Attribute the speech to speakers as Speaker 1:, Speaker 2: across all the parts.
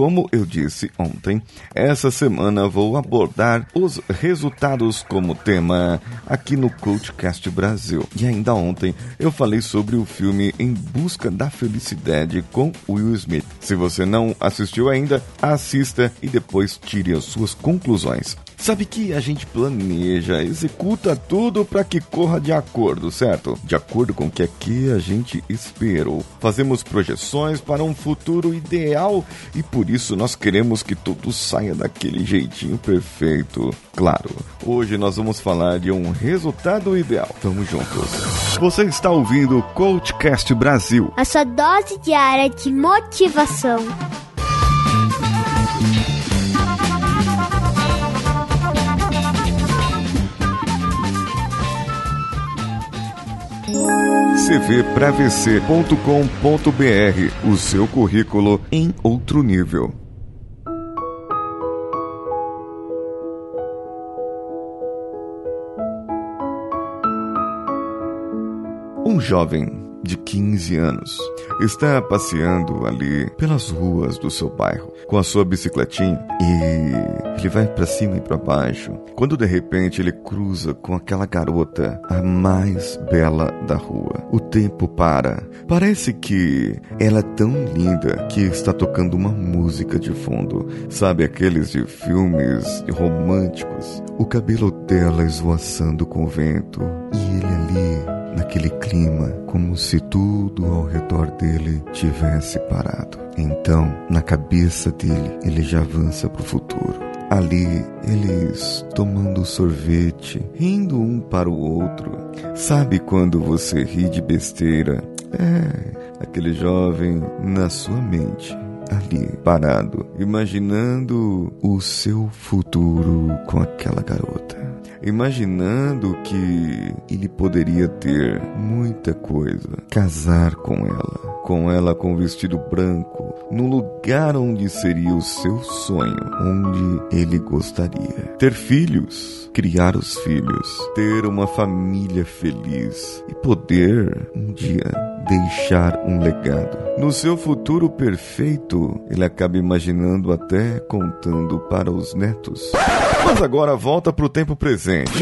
Speaker 1: como eu disse ontem, essa semana vou abordar os resultados como tema aqui no Coachcast Brasil. E ainda ontem eu falei sobre o filme Em Busca da Felicidade com Will Smith. Se você não assistiu ainda, assista e depois tire as suas conclusões. Sabe que a gente planeja, executa tudo para que corra de acordo, certo? De acordo com o que aqui a gente esperou. Fazemos projeções para um futuro ideal e por isso nós queremos que tudo saia daquele jeitinho perfeito. Claro, hoje nós vamos falar de um resultado ideal. Vamos juntos. Você está ouvindo o Coachcast Brasil.
Speaker 2: A sua dose diária de motivação.
Speaker 1: cvpravc.com.br, o seu currículo em outro nível. Um jovem de 15 anos, está passeando ali pelas ruas do seu bairro com a sua bicicletinha e ele vai para cima e para baixo. Quando de repente ele cruza com aquela garota, a mais bela da rua. O tempo para. Parece que ela é tão linda que está tocando uma música de fundo. Sabe aqueles de filmes românticos? O cabelo dela esvoaçando com o vento e ele ali naquele clima, como se tudo ao redor dele tivesse parado. Então, na cabeça dele, ele já avança para o futuro. Ali, eles tomando sorvete, rindo um para o outro. Sabe quando você ri de besteira? É, aquele jovem na sua mente ali, parado, imaginando o seu futuro com aquela garota imaginando que ele poderia ter muita coisa, casar com ela, com ela com vestido branco, no lugar onde seria o seu sonho, onde ele gostaria. Ter filhos, criar os filhos, ter uma família feliz e poder um dia deixar um legado. No seu futuro perfeito, ele acaba imaginando até contando para os netos. Mas agora volta para o tempo presente.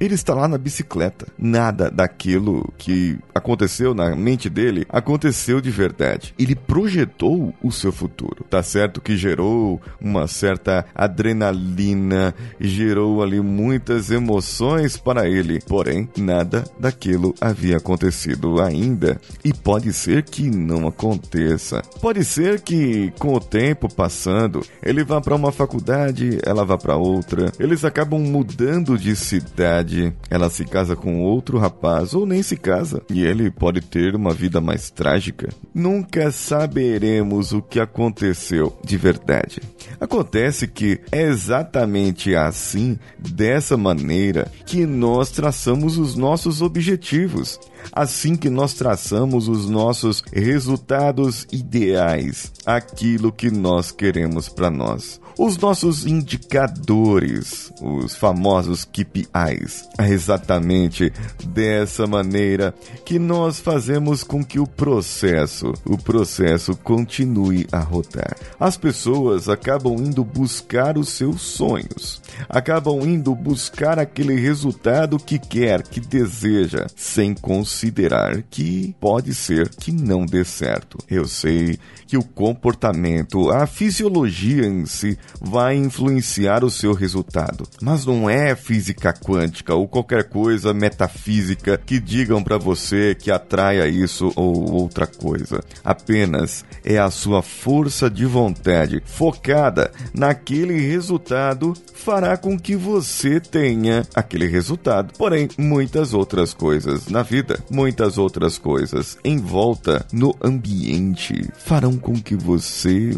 Speaker 1: Ele está lá na bicicleta. Nada daquilo que aconteceu na mente dele aconteceu de verdade. Ele projetou o seu futuro. Tá certo que gerou uma certa adrenalina, gerou ali muitas emoções para ele. Porém, nada daquilo havia acontecido ainda. E pode ser que não aconteça. Pode ser que com o tempo passando, ele vá para uma faculdade, ela vá para outra. Eles acabam mudando de cidade ela se casa com outro rapaz ou nem se casa e ele pode ter uma vida mais trágica. Nunca saberemos o que aconteceu de verdade. Acontece que é exatamente assim, dessa maneira, que nós traçamos os nossos objetivos. Assim que nós traçamos os nossos resultados ideais, aquilo que nós queremos para nós os nossos indicadores, os famosos KPIs. É exatamente dessa maneira que nós fazemos com que o processo, o processo continue a rodar. As pessoas acabam indo buscar os seus sonhos, acabam indo buscar aquele resultado que quer, que deseja, sem considerar que pode ser que não dê certo. Eu sei que o comportamento, a fisiologia em si vai influenciar o seu resultado. Mas não é física quântica ou qualquer coisa metafísica que digam para você que atraia isso ou outra coisa. Apenas é a sua força de vontade focada naquele resultado fará com que você tenha aquele resultado. Porém, muitas outras coisas na vida, muitas outras coisas em volta no ambiente farão com que você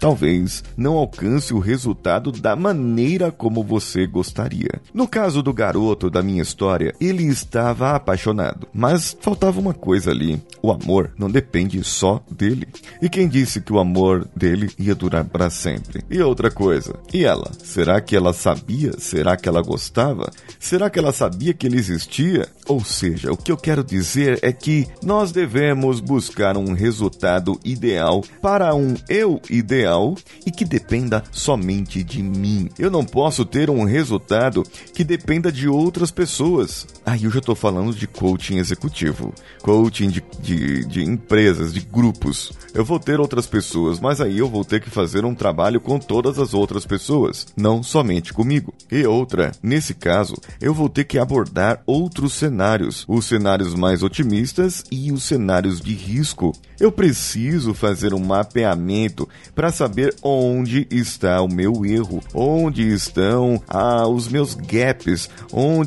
Speaker 1: talvez não alcance o resultado da maneira como você gostaria. No caso do garoto da minha história, ele estava apaixonado, mas faltava uma coisa ali. O amor não depende só dele. E quem disse que o amor dele ia durar para sempre? E outra coisa, e ela? Será que ela sabia? Será que ela gostava? Será que ela sabia que ele existia? Ou seja, o que eu quero dizer é que nós devemos buscar um resultado ideal para um eu ideal e que dependa somente de mim. Eu não posso ter um resultado que dependa de outras pessoas. Aí eu já estou falando de coaching executivo, coaching de, de, de empresas, de grupos. Eu vou ter outras pessoas, mas aí eu vou ter que fazer um trabalho com todas as outras pessoas, não somente comigo. E outra, nesse caso, eu vou ter que abordar outros cenários, os cenários mais otimistas e os cenários de risco. Eu preciso fazer um mapeamento para saber onde está o meu erro, onde estão ah, os meus gaps,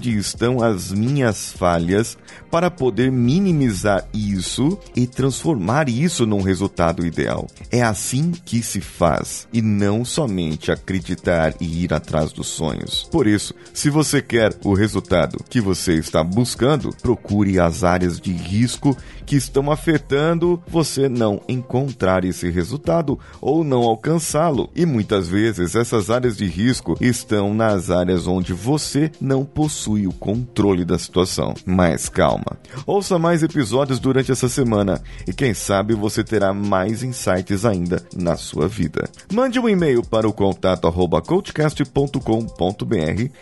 Speaker 1: estão as minhas falhas, para poder minimizar isso e transformar isso num resultado ideal. É assim que se faz e não somente acreditar e ir atrás dos sonhos. Por isso, se você quer o resultado que você está buscando, procure as áreas de risco que estão afetando você não encontrar esse resultado ou não alcançá-lo. E muitas vezes essas áreas de risco estão nas áreas onde você não possui o controle da situação. Mas calma. Ouça mais episódios durante essa semana e quem sabe você terá mais insights ainda na sua vida. Mande um e-mail para o contato arroba coachcast.com.br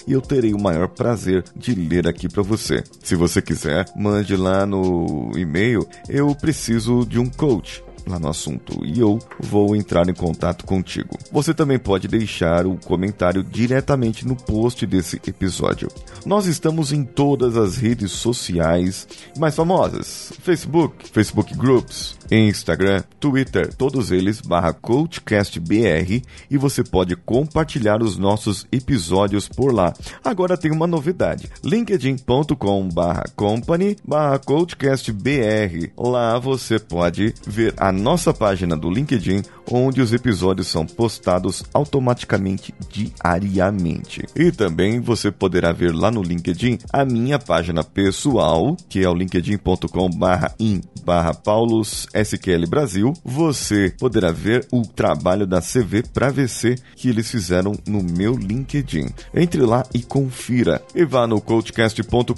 Speaker 1: e eu terei o maior prazer de ler aqui para você. Se você quiser, mande lá no e-mail eu preciso de um coach lá no assunto e eu vou entrar em contato contigo. Você também pode deixar o comentário diretamente no post desse episódio. Nós estamos em todas as redes sociais mais famosas: Facebook, Facebook Groups, Instagram, Twitter, todos eles barra CoachCastBR e você pode compartilhar os nossos episódios por lá. Agora tem uma novidade: linkedin.com barra company barra CoachCastBR. Lá você pode ver a nossa página do LinkedIn, onde os episódios são postados automaticamente diariamente. E também você poderá ver lá no LinkedIn a minha página pessoal, que é o linkedin.com barra in barra Paulos SQL Brasil. Você poderá ver o trabalho da CV para VC que eles fizeram no meu LinkedIn. Entre lá e confira. E vá no coachcast.com.br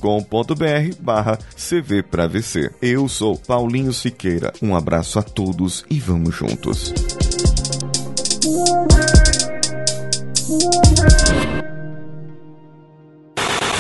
Speaker 1: barra CV para VC. Eu sou Paulinho Siqueira. Um abraço a todos todos e vamos juntos.